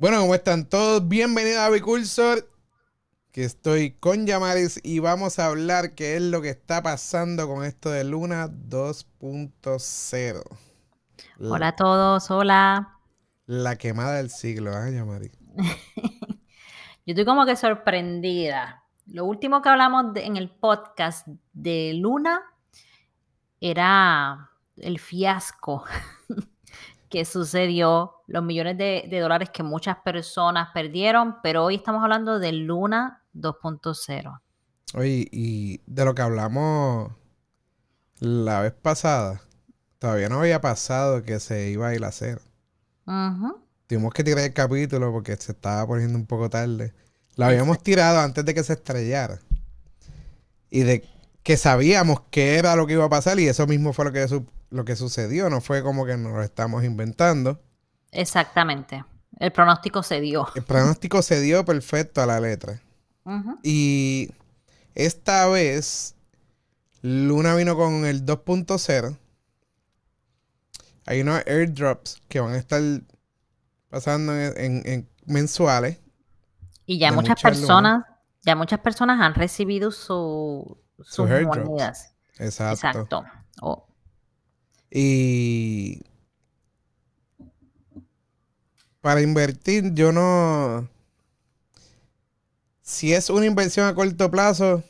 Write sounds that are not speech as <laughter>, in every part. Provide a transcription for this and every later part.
Bueno, ¿cómo están todos? Bienvenidos a Bicursor, que estoy con Yamaris y vamos a hablar qué es lo que está pasando con esto de Luna 2.0. Hola a todos, hola. La quemada del siglo, ¿eh, Yamaris? <laughs> Yo estoy como que sorprendida. Lo último que hablamos de- en el podcast de Luna era el fiasco <laughs> que sucedió, los millones de, de dólares que muchas personas perdieron, pero hoy estamos hablando de Luna 2.0. Oye, y de lo que hablamos la vez pasada, todavía no había pasado que se iba a ir a hacer. Ujú. Tuvimos que tirar el capítulo porque se estaba poniendo un poco tarde. Lo habíamos tirado antes de que se estrellara. Y de que sabíamos que era lo que iba a pasar y eso mismo fue lo que, su- lo que sucedió. No fue como que nos lo estamos inventando. Exactamente. El pronóstico se dio. El pronóstico se dio perfecto a la letra. Y esta vez Luna vino con el 2.0. Hay unos airdrops que van a estar pasando en, en- en mensuales. Y ya muchas lunas. personas, ya muchas personas han recibido su, sus airdrops. monedas. Exacto. Exacto. Oh, Y para invertir, yo no. Si es una inversión a corto plazo,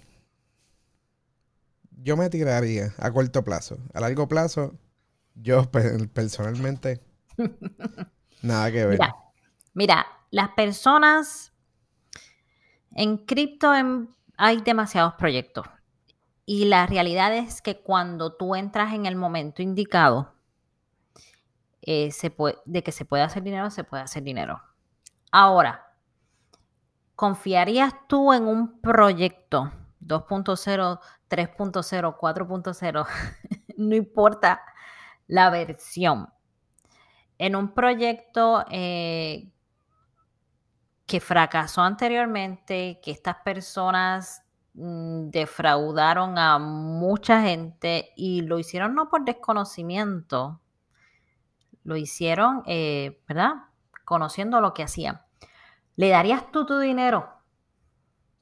yo me tiraría a corto plazo. A largo plazo, yo pe- personalmente, <laughs> nada que ver. Mira, mira, las personas en cripto en- hay demasiados proyectos. Y la realidad es que cuando tú entras en el momento indicado, eh, de que se puede hacer dinero, se puede hacer dinero. Ahora, ¿confiarías tú en un proyecto 2.0, 3.0, 4.0? no importa la versión. En un proyecto eh, que fracasó anteriormente, que estas personas defraudaron a mucha gente y lo hicieron no por desconocimiento, lo hicieron, eh, ¿verdad? Conociendo lo que hacían. ¿Le darías tú tu dinero?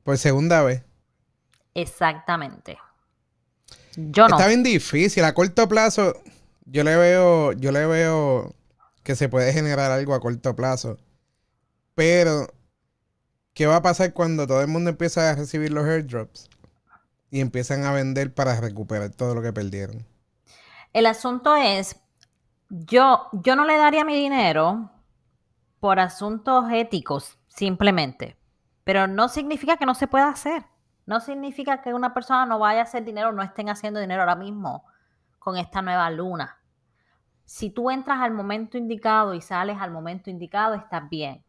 Por segunda vez. Exactamente. Yo no. Está bien difícil. A corto plazo, yo le veo, yo le veo que se puede generar algo a corto plazo. Pero, ¿qué va a pasar cuando todo el mundo empieza a recibir los airdrops? Y empiezan a vender para recuperar todo lo que perdieron. El asunto es, yo, yo no le daría mi dinero por asuntos éticos, simplemente. Pero no significa que no se pueda hacer. No significa que una persona no vaya a hacer dinero, no estén haciendo dinero ahora mismo con esta nueva luna. Si tú entras al momento indicado y sales al momento indicado, estás bien.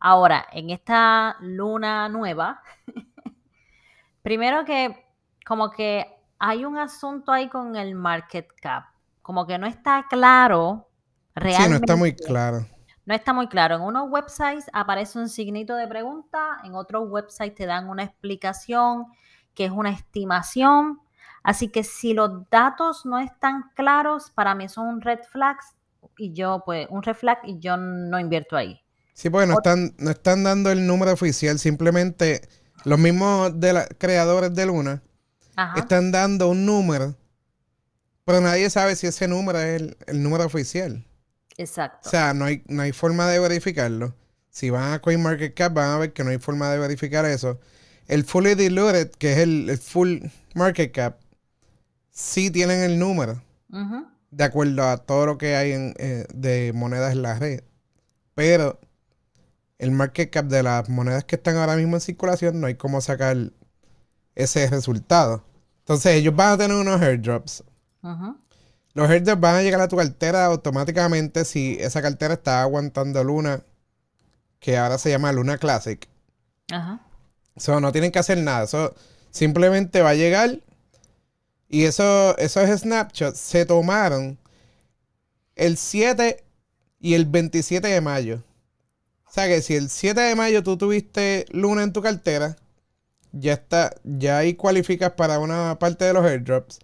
Ahora, en esta luna nueva, <laughs> primero que como que hay un asunto ahí con el market cap, como que no está claro Sí, realmente. no está muy claro. No está muy claro. En unos websites aparece un signito de pregunta, en otros websites te dan una explicación que es una estimación. Así que si los datos no están claros, para mí son un red flags y yo, pues, un red flag y yo no invierto ahí. Sí, porque no están, no están dando el número oficial. Simplemente los mismos de la- creadores de Luna Ajá. están dando un número. Pero nadie sabe si ese número es el, el número oficial. Exacto. O sea, no hay, no hay forma de verificarlo. Si van a CoinMarketCap van a ver que no hay forma de verificar eso. El Fully Diluted, que es el, el Full Market Cap, sí tienen el número, de acuerdo a todo lo que hay en, eh, de monedas en la red. Pero el market cap de las monedas que están ahora mismo en circulación no hay cómo sacar ese resultado. Entonces ellos van a tener unos airdrops. Ujú. Los airdrops van a llegar a tu cartera automáticamente si esa cartera está aguantando Luna, que ahora se llama Luna Classic. Ajá. So, no tienen que hacer nada. Eso simplemente va a llegar. Y eso, esos snapshots se tomaron el 7 y el 27 de mayo. O sea que si el 7 de mayo tú tuviste luna en tu cartera, ya está, ya ahí cualificas para una parte de los airdrops.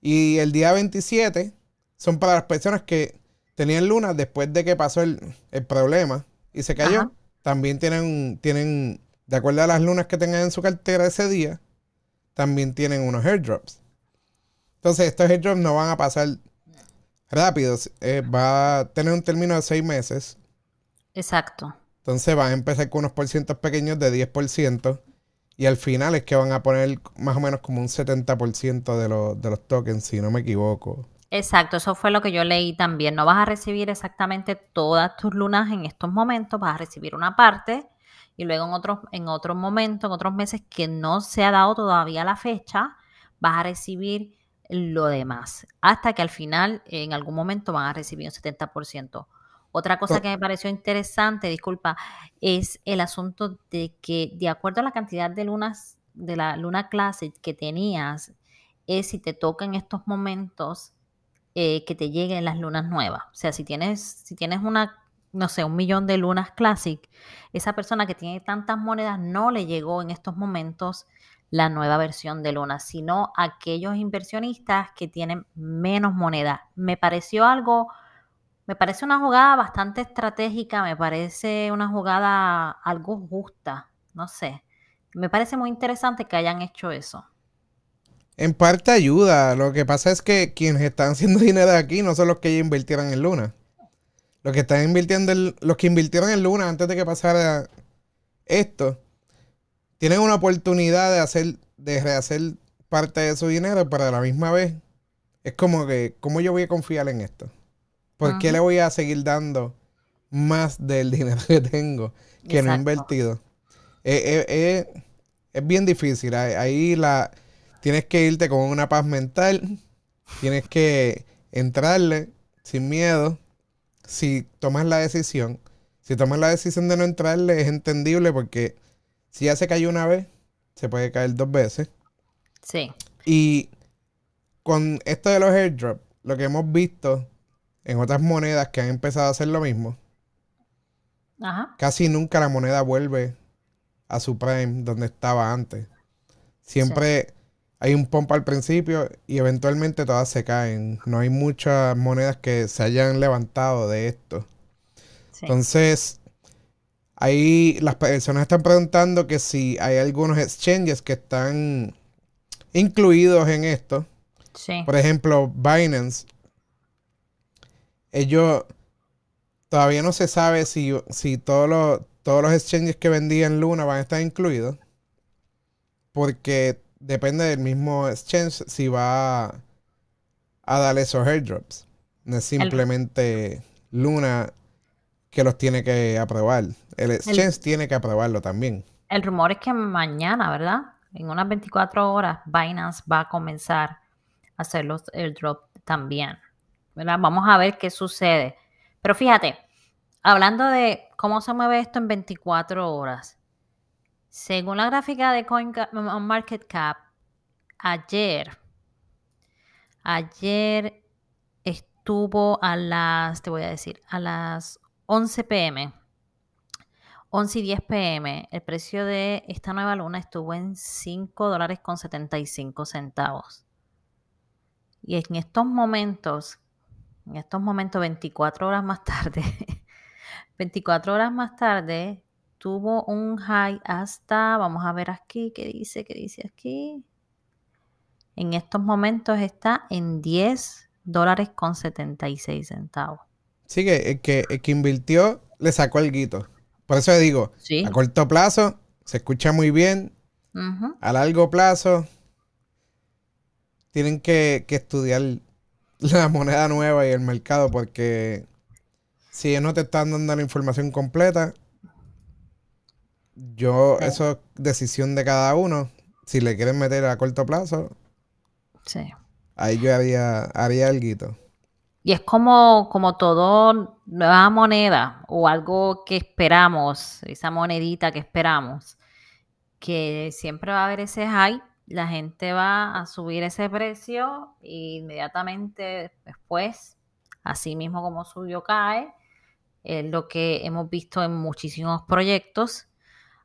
Y el día 27 son para las personas que tenían luna después de que pasó el, el problema y se cayó, Ajá. también tienen, tienen, de acuerdo a las lunas que tengan en su cartera ese día, también tienen unos airdrops. Entonces, estos airdrops no van a pasar rápidos. eh, va a tener un término de seis meses. Exacto. Entonces van a empezar con unos porcientos pequeños de 10%. Y al final es que van a poner más o menos como un 70% de, los- de los tokens, si no me equivoco. Exacto, eso fue lo que yo leí también. No vas a recibir exactamente todas tus lunas en estos momentos, vas a recibir una parte y luego en otros, en otros momentos, en otros meses que no se ha dado todavía la fecha, vas a recibir lo demás. Hasta que al final, en algún momento, van a recibir un 70%. Otra cosa Co- que me pareció interesante, disculpa, es el asunto de que de acuerdo a la cantidad de lunas de la Luna Classic que tenías, es si te toca en estos momentos eh, que te lleguen las lunas nuevas. O sea, si tienes, si tienes una, no sé, un millón de lunas Classic, esa persona que tiene tantas monedas no le llegó en estos momentos la nueva versión de Luna, sino aquellos inversionistas que tienen menos monedas. Me pareció algo, me parece una jugada bastante estratégica, me parece una jugada algo justa, no sé. Me parece muy interesante que hayan hecho eso. En parte ayuda. Lo que pasa es que quienes están haciendo <laughs> dinero aquí no son los que invirtieron en Luna. Los que están invirtiendo, en- los que invirtieron en Luna antes de que pasara esto, tienen una oportunidad de hacer, de rehacer parte de su dinero, pero a la misma vez es como que, ¿cómo yo voy a confiar en esto? ¿Por qué le voy a seguir dando más del dinero <laughs> que tengo que no he invertido? Eh, eh, eh, es bien difícil. Ahí, ahí la tienes que irte con una paz mental. Tienes que entrarle sin miedo. Si tomas la decisión. Si tomas la decisión de no entrarle, es entendible porque si ya se cayó una vez, se puede caer dos veces. Sí. Y con esto de los airdrops, lo que hemos visto en otras monedas que han empezado a hacer lo mismo, Ajá. casi nunca la moneda vuelve a su prime donde estaba antes. Siempre hay un pump al principio y eventualmente todas se caen. No hay muchas monedas que se hayan levantado de esto. Sí. Entonces, ahí las personas están preguntando que si hay algunos exchanges que están incluidos en esto. Sí. Por ejemplo, Binance. Ellos todavía no se sabe si, si todos los, todos los exchanges que vendían Luna van a estar incluidos. Porque depende del mismo exchange si va a, a dar esos airdrops. No es simplemente Luna que los tiene que aprobar. El exchange tiene que aprobarlo también. El rumor es que mañana, ¿verdad? En unas 24 horas, Binance va a comenzar a hacer los airdrop también. Vamos a ver qué sucede. Pero fíjate, hablando de cómo se mueve esto en 24 horas, según la gráfica de CoinMarketCap, ayer, ayer estuvo a las, te voy a decir, a las 11 pm. 11 y 10 pm, el precio de esta nueva luna estuvo en 5 dólares con 75 centavos. Y en estos momentos, en estos momentos, 24 horas más tarde, <laughs> 24 horas más tarde, tuvo un high hasta, vamos a ver aquí, ¿qué dice? ¿Qué dice aquí? En estos momentos está en 10 dólares con 76 centavos. Sí, que el que, el que invirtió le sacó el guito. Por eso le digo, Sí. a corto plazo se escucha muy bien. A largo plazo tienen que, que estudiar la <laughs> moneda nueva y el mercado porque si ellos no te están dando la información completa, yo, Sí. eso es decisión de cada uno. Si le quieren meter a corto plazo, Sí. ahí yo haría, haría algo. Y es como, como todo nueva moneda o algo que esperamos, esa monedita que esperamos, que siempre va a haber ese hype, la gente va a subir ese precio e inmediatamente después, así mismo como subió, cae. Es lo que hemos visto en muchísimos proyectos.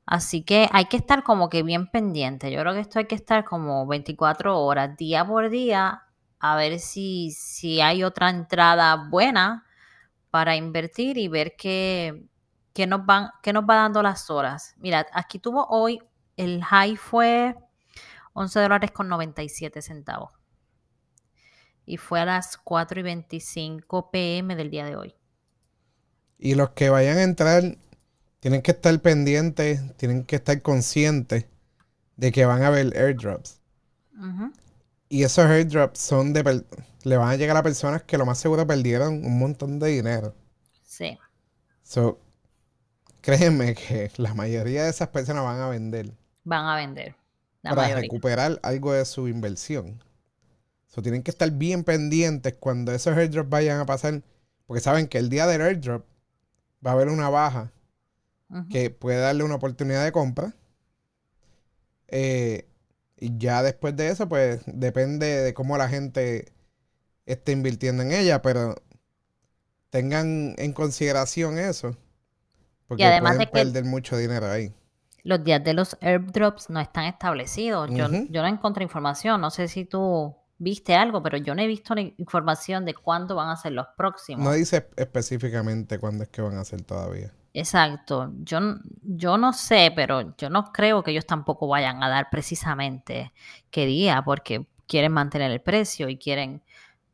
Así que hay que estar como que bien pendiente. Yo creo que esto hay que estar como 24 horas, día por día, a ver si, si hay otra entrada buena para invertir y ver que, ¿qué nos, van, qué nos va dando las horas? Mira, aquí tuvo hoy, el high fue 11 dólares con 97 centavos. Y fue a las 4 y 25 pm del día de hoy. Y los que vayan a entrar tienen que estar pendientes, tienen que estar conscientes de que van a haber airdrops. Y esos airdrops son de le van a llegar a personas que lo más seguro perdieron un montón de dinero. Sí. So, créeme que la mayoría de esas personas van a vender. Van a vender. Para recuperar algo de su inversión. So, tienen que estar bien pendientes cuando esos airdrops vayan a pasar. Porque saben que el día del airdrop va a haber una baja que puede darle una oportunidad de compra. Eh, y ya después de eso, pues depende de cómo la gente esté invirtiendo en ella, pero tengan en consideración eso. Porque y además pueden perder mucho dinero ahí. Los días de los airdrops no están establecidos. yo, yo no encontré información. No sé si tú viste algo, pero yo no he visto información de cuándo van a ser los próximos. No dice específicamente cuándo es que van a ser todavía. Exacto. Yo, yo no sé, pero yo no creo que ellos tampoco vayan a dar precisamente qué día, porque quieren mantener el precio y quieren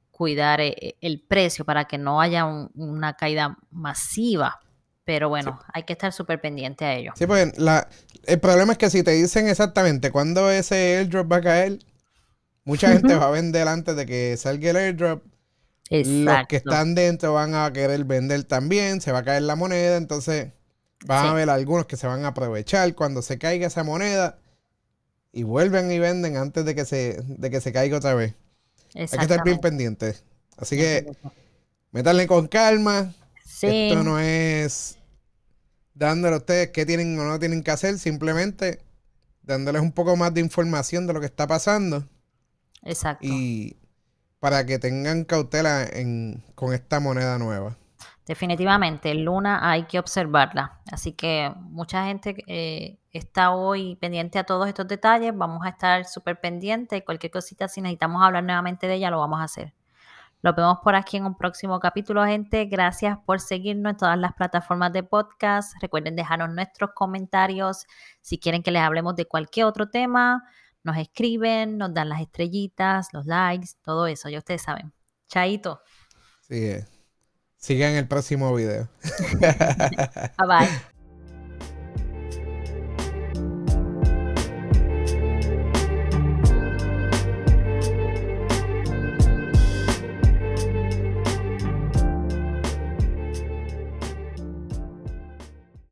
cuidar eh, el precio para que no haya una caída masiva. Pero bueno, hay que estar súper pendiente a ello. Sí, pues la, el problema es que si te dicen exactamente cuándo ese airdrop va a caer, Mucha gente va a vender antes de que salga el airdrop. Los que están dentro van a querer vender también, se va a caer la moneda, entonces van a haber algunos que se van a aprovechar cuando se caiga esa moneda y vuelven y venden antes de que se, de que se caiga otra vez. Hay que estar bien pendientes. Así que métanle con calma. Esto no es dándole a ustedes qué tienen o no tienen que hacer, simplemente dándoles un poco más de información de lo que está pasando. Exacto. Y para que tengan cautela con esta moneda nueva. Definitivamente, Luna hay que observarla. Así que mucha gente eh, está hoy pendiente a todos estos detalles. Vamos a estar súper pendientes. Cualquier cosita, si necesitamos hablar nuevamente de ella, lo vamos a hacer. Lo vemos por aquí en un próximo capítulo, gente. Gracias por seguirnos en todas las plataformas de podcast. Recuerden dejarnos nuestros comentarios si quieren que les hablemos de cualquier otro tema nos escriben, nos dan las estrellitas, los likes, todo eso, ya ustedes saben. Chaito. Sí. Sigan el próximo video. <laughs> bye bye.